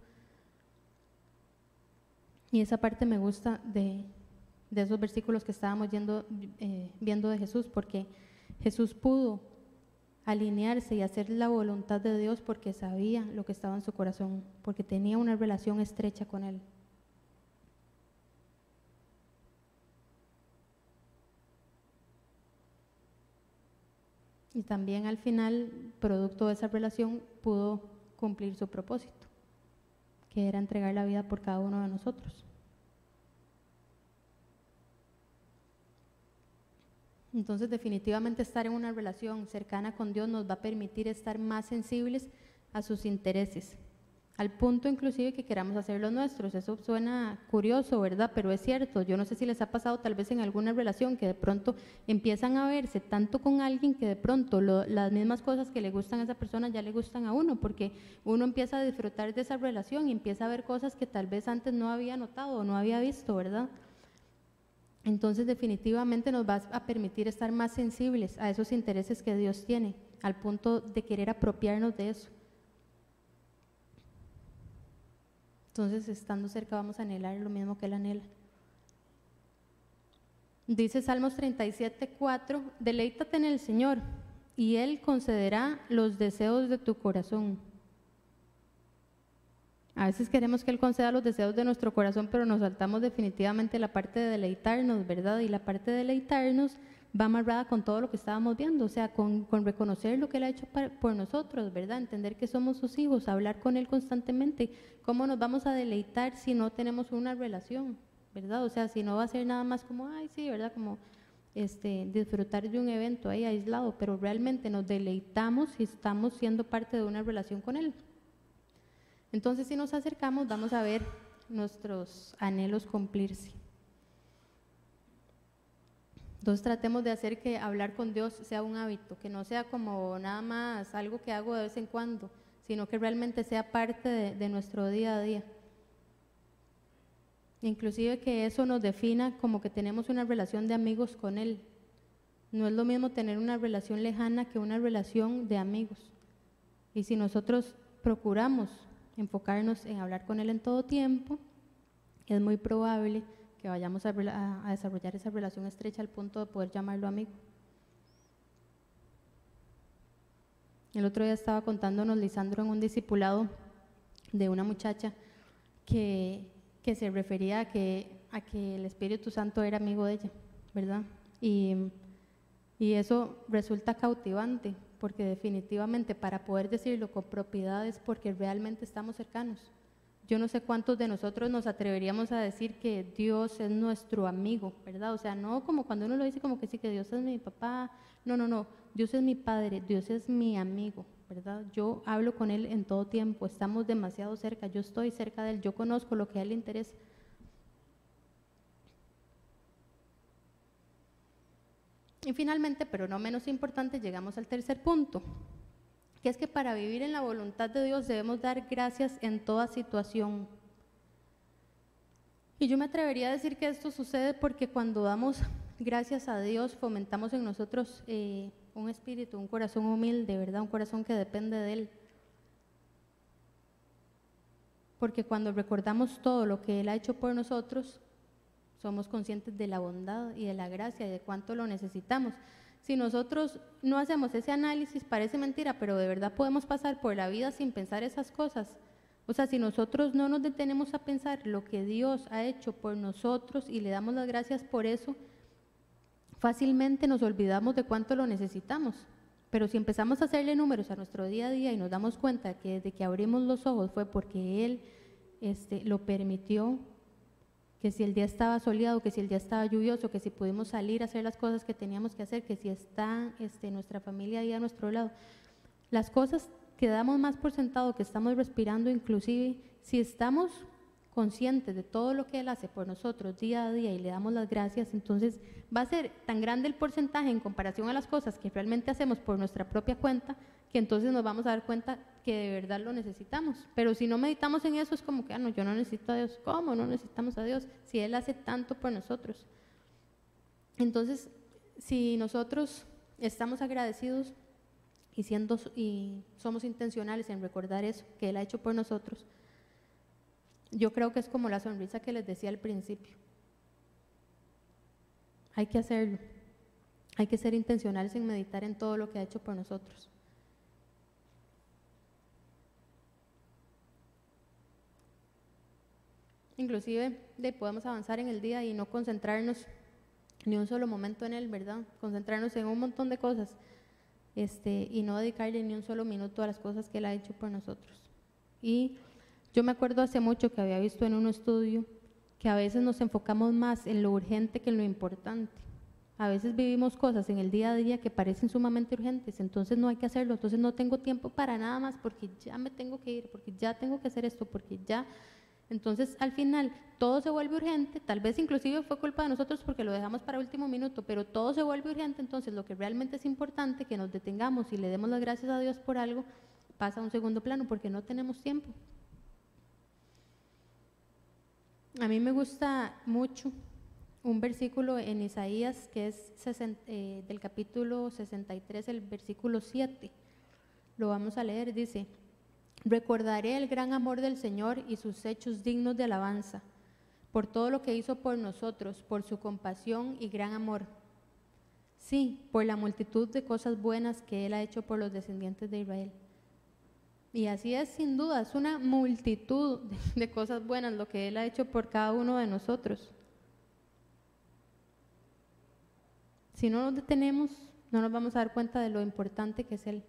S1: Y esa parte me gusta de, de esos versículos que estábamos yendo, eh, viendo de Jesús, porque Jesús pudo alinearse y hacer la voluntad de Dios porque sabía lo que estaba en su corazón, porque tenía una relación estrecha con Él. Y también al final, producto de esa relación, pudo cumplir su propósito, que era entregar la vida por cada uno de nosotros. Entonces definitivamente estar en una relación cercana con Dios nos va a permitir estar más sensibles a sus intereses, al punto inclusive que queramos hacer los nuestros. Eso suena curioso, ¿verdad? Pero es cierto. Yo no sé si les ha pasado tal vez en alguna relación que de pronto empiezan a verse tanto con alguien que de pronto las mismas cosas que le gustan a esa persona ya le gustan a uno, porque uno empieza a disfrutar de esa relación y empieza a ver cosas que tal vez antes no había notado o no había visto, ¿verdad? Entonces definitivamente nos va a permitir estar más sensibles a esos intereses que Dios tiene, al punto de querer apropiarnos de eso. Entonces, estando cerca, vamos a anhelar lo mismo que Él anhela. Dice Salmos 37, 4, deleítate en el Señor y Él concederá los deseos de tu corazón. A veces queremos que Él conceda los deseos de nuestro corazón, pero nos saltamos definitivamente la parte de deleitarnos, ¿verdad? Y la parte de deleitarnos va amarrada con todo lo que estábamos viendo, o sea, con, reconocer lo que Él ha hecho por nosotros, ¿verdad? Entender que somos sus hijos, hablar con Él constantemente. ¿Cómo nos vamos a deleitar si no tenemos una relación, ¿verdad? O sea, si no va a ser nada más como, ay, sí, ¿verdad? Como este, disfrutar de un evento ahí aislado, pero realmente nos deleitamos si estamos siendo parte de una relación con Él. Entonces, si nos acercamos, vamos a ver nuestros anhelos cumplirse. Entonces tratemos de hacer que hablar con Dios sea un hábito, que no sea como nada más algo que hago de vez en cuando, sino que realmente sea parte de, de nuestro día a día. Inclusive que eso nos defina como que tenemos una relación de amigos con Él. No es lo mismo tener una relación lejana que una relación de amigos. Y si nosotros procuramos enfocarnos en hablar con Él en todo tiempo, es muy probable que vayamos a, desarrollar esa relación estrecha al punto de poder llamarlo amigo. El otro día estaba contándonos Lisandro en un discipulado de una muchacha que, se refería a que, a que el Espíritu Santo era amigo de ella, ¿verdad? Y eso resulta cautivante, porque definitivamente para poder decirlo con propiedad es porque realmente estamos cercanos. Yo no sé cuántos de nosotros nos atreveríamos a decir que Dios es nuestro amigo, ¿verdad? O sea, no como cuando uno lo dice como que sí, que Dios es mi papá. No, no, no. Dios es mi padre, Dios es mi amigo, ¿verdad? Yo hablo con Él en todo tiempo, estamos demasiado cerca, yo estoy cerca de Él, yo conozco lo que a Él le interesa. Y finalmente, pero no menos importante, llegamos al tercer punto, que es que para vivir en la voluntad de Dios debemos dar gracias en toda situación. Y yo me atrevería a decir que esto sucede porque cuando damos gracias a Dios fomentamos en nosotros eh, un espíritu, un corazón humilde, ¿verdad? Un corazón que depende de Él. Porque cuando recordamos todo lo que Él ha hecho por nosotros, somos conscientes de la bondad y de la gracia y de cuánto lo necesitamos. Si nosotros no hacemos ese análisis, parece mentira, pero de verdad podemos pasar por la vida sin pensar esas cosas. O sea, si nosotros no nos detenemos a pensar lo que Dios ha hecho por nosotros y le damos las gracias por eso, fácilmente nos olvidamos de cuánto lo necesitamos. Pero si empezamos a hacerle números a nuestro día a día y nos damos cuenta que desde que abrimos los ojos fue porque Él este, lo permitió, que si el día estaba soleado, que si el día estaba lluvioso, que si pudimos salir a hacer las cosas que teníamos que hacer, que si está este, nuestra familia ahí a nuestro lado. Las cosas que damos más por sentado, que estamos respirando, inclusive si estamos conscientes de todo lo que Él hace por nosotros día a día y le damos las gracias, entonces va a ser tan grande el porcentaje en comparación a las cosas que realmente hacemos por nuestra propia cuenta que entonces nos vamos a dar cuenta que de verdad lo necesitamos. Pero si no meditamos en eso, es como que, ah, no, yo no necesito a Dios. ¿Cómo no necesitamos a Dios? Si Él hace tanto por nosotros. Entonces, si nosotros estamos agradecidos y, siendo, y somos intencionales en recordar eso que Él ha hecho por nosotros, yo creo que es como la sonrisa que les decía al principio. Hay que hacerlo. Hay que ser intencionales en meditar en todo lo que ha hecho por nosotros. Inclusive de, podemos avanzar en el día y no concentrarnos ni un solo momento en él, ¿verdad? Concentrarnos en un montón de cosas este, y no dedicarle ni un solo minuto a las cosas que él ha hecho por nosotros. Y yo me acuerdo hace mucho que había visto en un estudio que a veces nos enfocamos más en lo urgente que en lo importante. A veces vivimos cosas en el día a día que parecen sumamente urgentes, entonces no hay que hacerlo, entonces no tengo tiempo para nada más porque ya me tengo que ir, porque ya tengo que hacer esto, porque ya entonces, al final, todo se vuelve urgente, tal vez inclusive fue culpa de nosotros porque lo dejamos para último minuto, pero todo se vuelve urgente, entonces lo que realmente es importante, que nos detengamos y le demos las gracias a Dios por algo, pasa a un segundo plano porque no tenemos tiempo. A mí me gusta mucho un versículo en Isaías que es eh, del capítulo 63, el versículo 7. Lo vamos a leer, dice, Recordaré el gran amor del Señor y sus hechos dignos de alabanza, por todo lo que hizo por nosotros, por su compasión y gran amor. Sí, por la multitud de cosas buenas que Él ha hecho por los descendientes de Israel. Y así es, sin duda, es una multitud de cosas buenas lo que Él ha hecho por cada uno de nosotros. Si no nos detenemos, no nos vamos a dar cuenta de lo importante que es Él.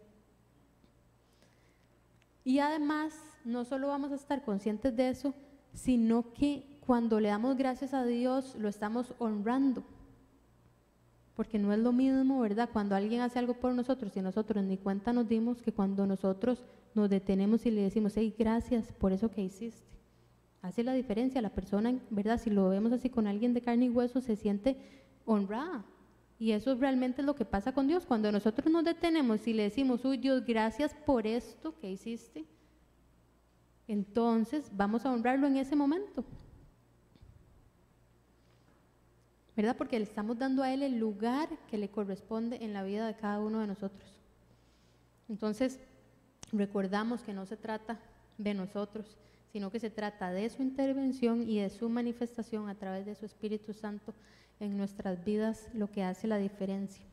S1: Y además, no solo vamos a estar conscientes de eso, sino que cuando le damos gracias a Dios, lo estamos honrando. Porque no es lo mismo, ¿verdad? Cuando alguien hace algo por nosotros y nosotros ni cuenta nos dimos que cuando nosotros nos detenemos y le decimos, hey, gracias por eso que hiciste. Hace la diferencia. La persona, ¿verdad? Si lo vemos así con alguien de carne y hueso, se siente honrada. Y eso realmente es lo que pasa con Dios. Cuando nosotros nos detenemos y le decimos, uy Dios, gracias por esto que hiciste, entonces vamos a honrarlo en ese momento. ¿Verdad? Porque le estamos dando a Él el lugar que le corresponde en la vida de cada uno de nosotros. Entonces, recordamos que no se trata de nosotros, sino que se trata de su intervención y de su manifestación a través de su Espíritu Santo en nuestras vidas lo que hace la diferencia.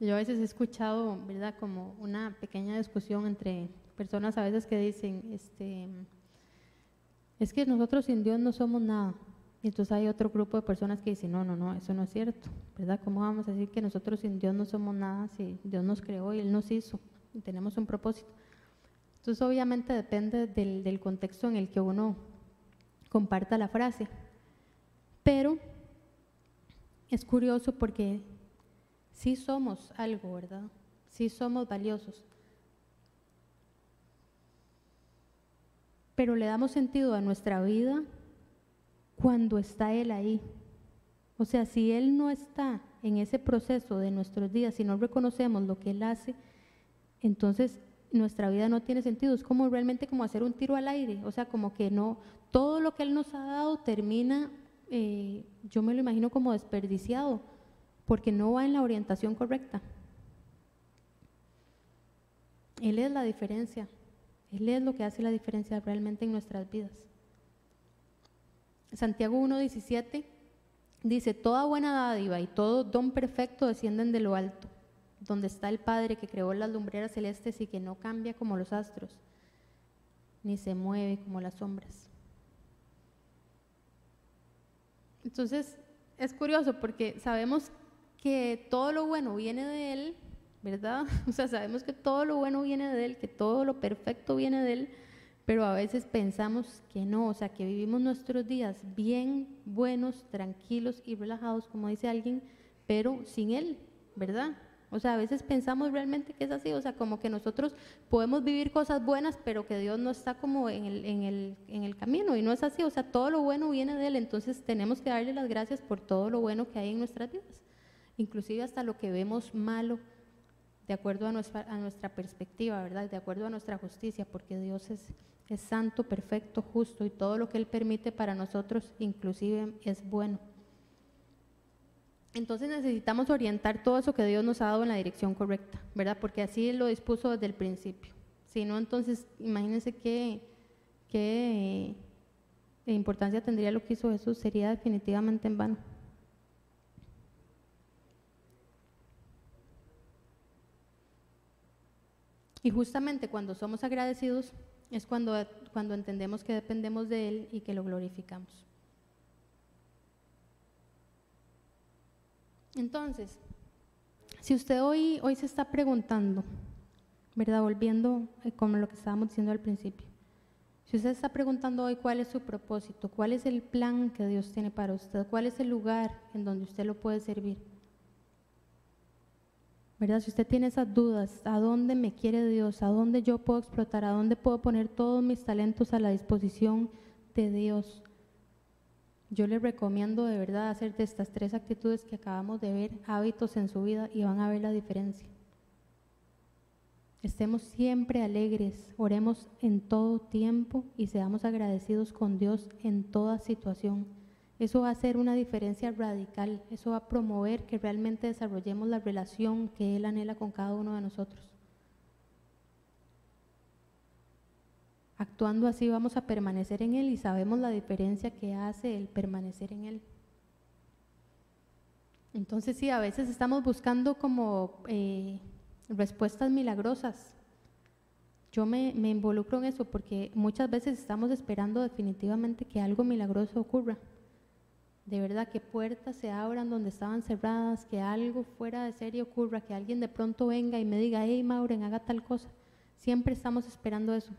S1: Yo a veces he escuchado, ¿verdad?, como una pequeña discusión entre personas a veces que dicen, este, es que nosotros sin Dios no somos nada. Y entonces hay otro grupo de personas que dicen, no, no, no, eso no es cierto, ¿verdad? ¿Cómo vamos a decir que nosotros sin Dios no somos nada si Dios nos creó y Él nos hizo y tenemos un propósito? Entonces obviamente depende del, del contexto en el que uno comparta la frase. Pero es curioso porque sí somos algo, ¿verdad? Sí somos valiosos. Pero le damos sentido a nuestra vida cuando está Él ahí. O sea, si Él no está en ese proceso de nuestros días, si no reconocemos lo que Él hace, entonces nuestra vida no tiene sentido. Es como realmente como hacer un tiro al aire. O sea, como que no, todo lo que Él nos ha dado termina eh, yo me lo imagino como desperdiciado, porque no va en la orientación correcta. Él es la diferencia, Él es lo que hace la diferencia realmente en nuestras vidas. Santiago 1.17 dice, toda buena dádiva y todo don perfecto descienden de lo alto, donde está el Padre que creó las lumbreras celestes y que no cambia como los astros, ni se mueve como las sombras. Entonces, es curioso porque sabemos que todo lo bueno viene de Él, ¿verdad? O sea, sabemos que todo lo bueno viene de Él, que todo lo perfecto viene de Él, pero a veces pensamos que no, o sea, que vivimos nuestros días bien, buenos, tranquilos y relajados, como dice alguien, pero sin Él, ¿verdad? O sea, a veces pensamos realmente que es así, o sea, como que nosotros podemos vivir cosas buenas, pero que Dios no está como en el, en el, en el camino, y no es así, o sea, todo lo bueno viene de Él, entonces tenemos que darle las gracias por todo lo bueno que hay en nuestras vidas, inclusive hasta lo que vemos malo, de acuerdo a nuestra, perspectiva, ¿verdad? De acuerdo a nuestra justicia, porque Dios es, es santo, perfecto, justo y todo lo que Él permite para nosotros inclusive es bueno. Entonces necesitamos orientar todo eso que Dios nos ha dado en la dirección correcta, ¿verdad? Porque así lo dispuso desde el principio. Si no, entonces imagínense qué, qué importancia tendría lo que hizo Jesús, sería definitivamente en vano. Y justamente cuando somos agradecidos es cuando, cuando entendemos que dependemos de Él y que lo glorificamos. Entonces, si usted hoy, hoy se está preguntando, ¿verdad? Volviendo eh, como lo que estábamos diciendo al principio. Si usted está preguntando hoy cuál es su propósito, cuál es el plan que Dios tiene para usted, cuál es el lugar en donde usted lo puede servir. ¿Verdad? Si usted tiene esas dudas, ¿a dónde me quiere Dios? ¿A dónde yo puedo explotar? ¿A dónde puedo poner todos mis talentos a la disposición de Dios? Yo les recomiendo de verdad hacer de estas tres actitudes que acabamos de ver hábitos en su vida y van a ver la diferencia. Estemos siempre alegres, oremos en todo tiempo y seamos agradecidos con Dios en toda situación. Eso va a hacer una diferencia radical, eso va a promover que realmente desarrollemos la relación que Él anhela con cada uno de nosotros. Actuando así vamos a permanecer en Él y sabemos la diferencia que hace el permanecer en Él. Entonces sí, a veces estamos buscando como eh, respuestas milagrosas. Yo me, me involucro en eso porque muchas veces estamos esperando definitivamente que algo milagroso ocurra. De verdad, que puertas se abran donde estaban cerradas, que algo fuera de serie ocurra, que alguien de pronto venga y me diga, hey Mauren, haga tal cosa. Siempre estamos esperando eso.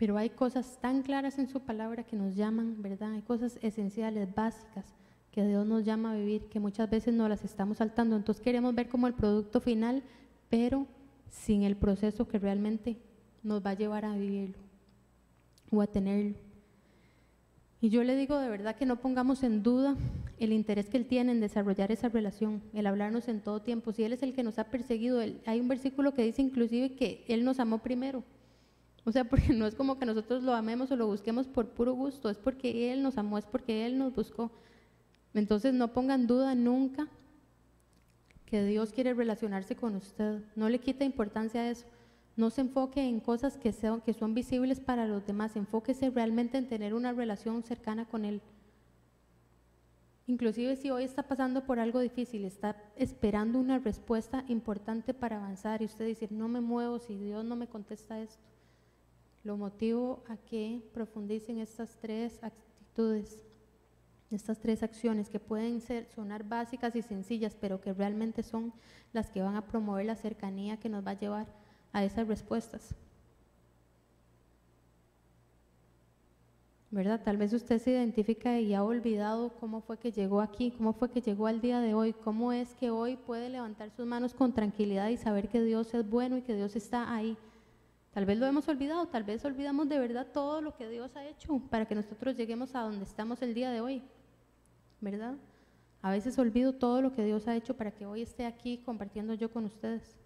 S1: Pero hay cosas tan claras en su palabra que nos llaman, ¿verdad? Hay cosas esenciales, básicas, que Dios nos llama a vivir, que muchas veces no las estamos saltando. Entonces queremos ver como el producto final, pero sin el proceso que realmente nos va a llevar a vivirlo o a tenerlo. Y yo le digo de verdad que no pongamos en duda el interés que Él tiene en desarrollar esa relación, el hablarnos en todo tiempo. Si Él es el que nos ha perseguido, hay un versículo que dice inclusive que Él nos amó primero. O sea, porque no es como que nosotros lo amemos o lo busquemos por puro gusto, es porque Él nos amó, es porque Él nos buscó. Entonces no pongan duda nunca que Dios quiere relacionarse con usted. No le quita importancia a eso. No se enfoque en cosas que, sean, que son visibles para los demás. Enfóquese realmente en tener una relación cercana con Él. Inclusive si hoy está pasando por algo difícil, está esperando una respuesta importante para avanzar y usted dice, no me muevo si Dios no me contesta esto. Lo motivo a que profundicen estas tres actitudes, estas tres acciones que pueden ser, sonar básicas y sencillas, pero que realmente son las que van a promover la cercanía que nos va a llevar a esas respuestas. ¿verdad? Tal vez usted se identifica y ha olvidado cómo fue que llegó aquí, cómo fue que llegó al día de hoy, cómo es que hoy puede levantar sus manos con tranquilidad y saber que Dios es bueno y que Dios está ahí Tal vez lo hemos olvidado, tal vez olvidamos de verdad todo lo que Dios ha hecho para que nosotros lleguemos a donde estamos el día de hoy, ¿verdad? A veces olvido todo lo que Dios ha hecho para que hoy esté aquí compartiendo yo con ustedes.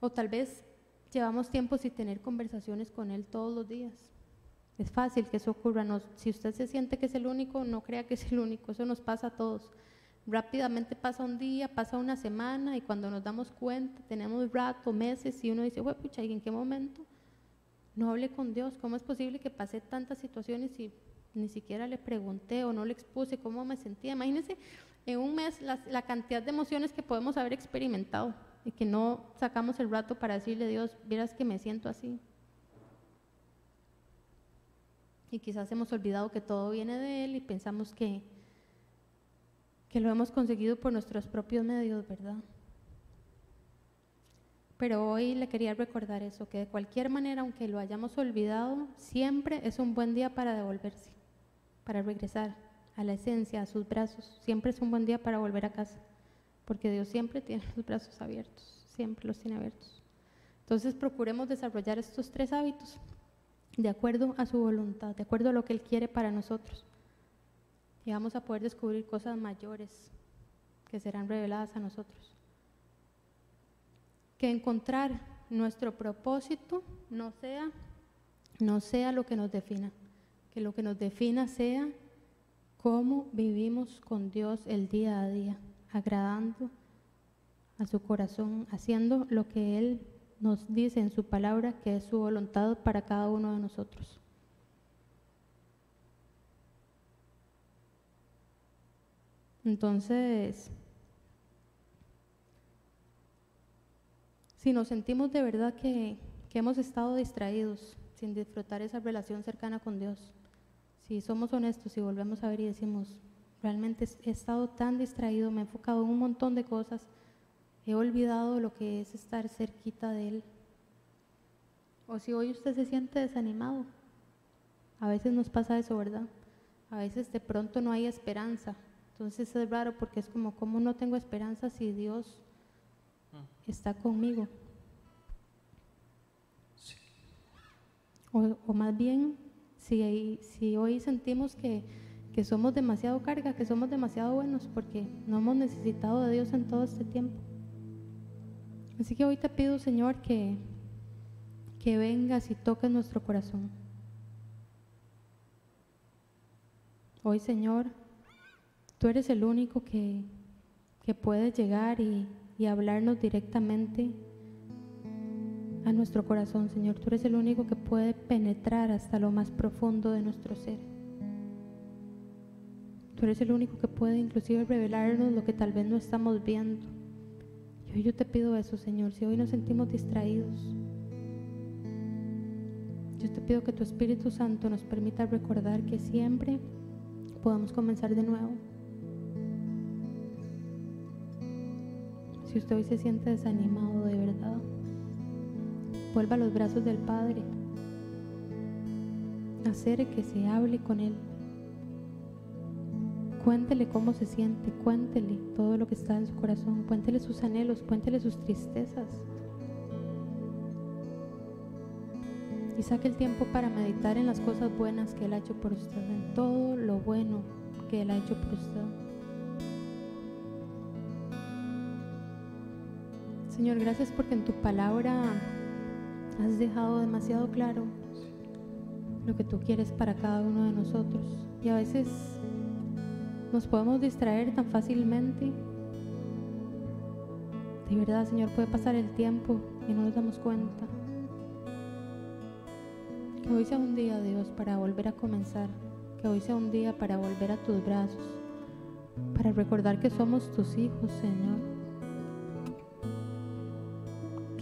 S1: O tal vez llevamos tiempo sin tener conversaciones con Él todos los días. Es fácil que eso ocurra. si usted se siente que es el único, no crea que es el único. Eso nos pasa a todos. Rápidamente pasa un día, pasa una semana y cuando nos damos cuenta tenemos rato, meses y uno dice, bueno, pucha, ¿y en qué momento? No hablé con Dios, ¿cómo es posible que pasé tantas situaciones y ni siquiera le pregunté o no le expuse cómo me sentía? Imagínense en un mes la, cantidad de emociones que podemos haber experimentado y que no sacamos el rato para decirle Dios, vieras que me siento así. Y quizás hemos olvidado que todo viene de Él y pensamos que que lo hemos conseguido por nuestros propios medios, ¿verdad? Pero hoy le quería recordar eso, que de cualquier manera, aunque lo hayamos olvidado, siempre es un buen día para devolverse, para regresar a la esencia, a sus brazos. Siempre es un buen día para volver a casa, porque Dios siempre tiene los brazos abiertos, siempre los tiene abiertos. Entonces procuremos desarrollar estos tres hábitos de acuerdo a su voluntad, de acuerdo a lo que Él quiere para nosotros y vamos a poder descubrir cosas mayores que serán reveladas a nosotros. que encontrar nuestro propósito no sea, no sea lo que nos defina, que lo que nos defina sea cómo vivimos con Dios el día a día, agradando a su corazón, haciendo lo que Él nos dice en su palabra que es su voluntad para cada uno de nosotros. Entonces, si nos sentimos de verdad que, hemos estado distraídos sin disfrutar esa relación cercana con Dios, si somos honestos y volvemos a ver y decimos, realmente he estado tan distraído, me he enfocado en un montón de cosas, he olvidado lo que es estar cerquita de Él. O si hoy usted se siente desanimado, a veces nos pasa eso, ¿verdad? A veces de pronto no hay esperanza. Entonces es raro porque es como, ¿cómo no tengo esperanza si Dios está conmigo? O, más bien, si, si hoy sentimos que, que somos demasiado carga, que somos demasiado buenos porque no hemos necesitado de Dios en todo este tiempo. Así que hoy te pido, Señor, que, que vengas y toques nuestro corazón. Hoy, Señor, tú eres el único que, que puede llegar y, y hablarnos directamente a nuestro corazón, Señor. Tú eres el único que puede penetrar hasta lo más profundo de nuestro ser. Tú eres el único que puede inclusive revelarnos lo que tal vez no estamos viendo. Y hoy yo te pido eso, Señor. Si hoy nos sentimos distraídos, yo te pido que tu Espíritu Santo nos permita recordar que siempre podamos comenzar de nuevo. Si usted hoy se siente desanimado de verdad, vuelva a los brazos del Padre. Hacer que se hable con Él. Cuéntele cómo se siente, cuéntele todo lo que está en su corazón, cuéntele sus anhelos, cuéntele sus tristezas. Y saque el tiempo para meditar en las cosas buenas que Él ha hecho por usted, en todo lo bueno que Él ha hecho por usted. Señor, gracias porque en tu palabra has dejado demasiado claro lo que tú quieres para cada uno de nosotros. Y a veces nos podemos distraer tan fácilmente. De verdad, Señor, puede pasar el tiempo y no nos damos cuenta. Que hoy sea un día, Dios, para volver a comenzar. Que hoy sea un día para volver a tus brazos. Para recordar que somos tus hijos, Señor.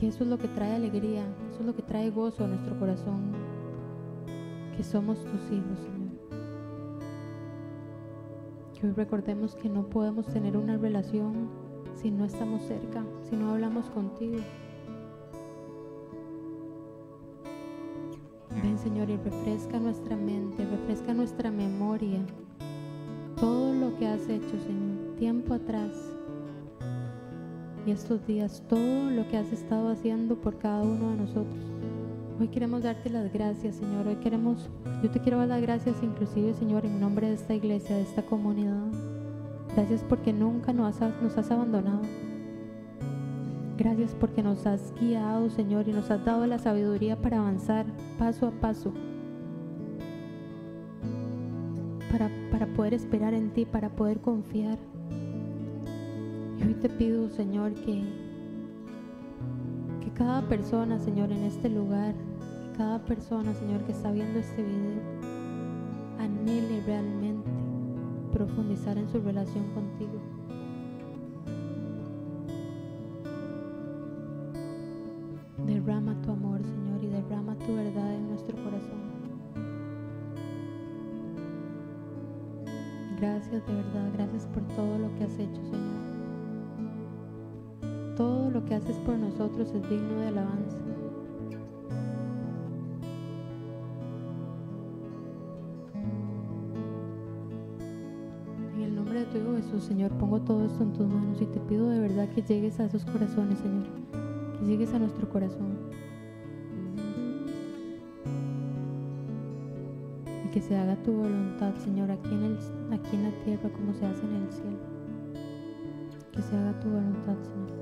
S1: Que eso es lo que trae alegría, eso es lo que trae gozo a nuestro corazón. Que somos tus hijos, Señor. Que hoy recordemos que no podemos tener una relación si no estamos cerca, si no hablamos contigo. Ven Señor y refresca nuestra mente, refresca nuestra memoria. Todo lo que has hecho, Señor, tiempo atrás. Y estos días, todo lo que has estado haciendo por cada uno de nosotros. Hoy queremos darte las gracias, Señor. Hoy queremos, yo te quiero dar las gracias inclusive, Señor, en nombre de esta iglesia, de esta comunidad. Gracias porque nunca nos has, nos has abandonado. Gracias porque nos has guiado, Señor, y nos has dado la sabiduría para avanzar paso a paso. Para, para poder esperar en ti, para poder confiar. Te pido, Señor, que, que cada persona, Señor, en este lugar, cada persona, Señor, que está viendo este video, anhele realmente profundizar en su relación contigo. Derrama tu amor, Señor, y derrama tu verdad en nuestro corazón. Gracias de verdad, gracias por todo lo que has hecho, Señor. Lo que haces por nosotros es digno de alabanza. Señor, pongo todo esto en tus manos y te pido de verdad que llegues a esos corazones, Señor, que llegues a nuestro corazón. Y que se haga tu voluntad, Señor, aquí en, el, aquí en la tierra como se hace en el cielo. Que se haga tu voluntad, Señor.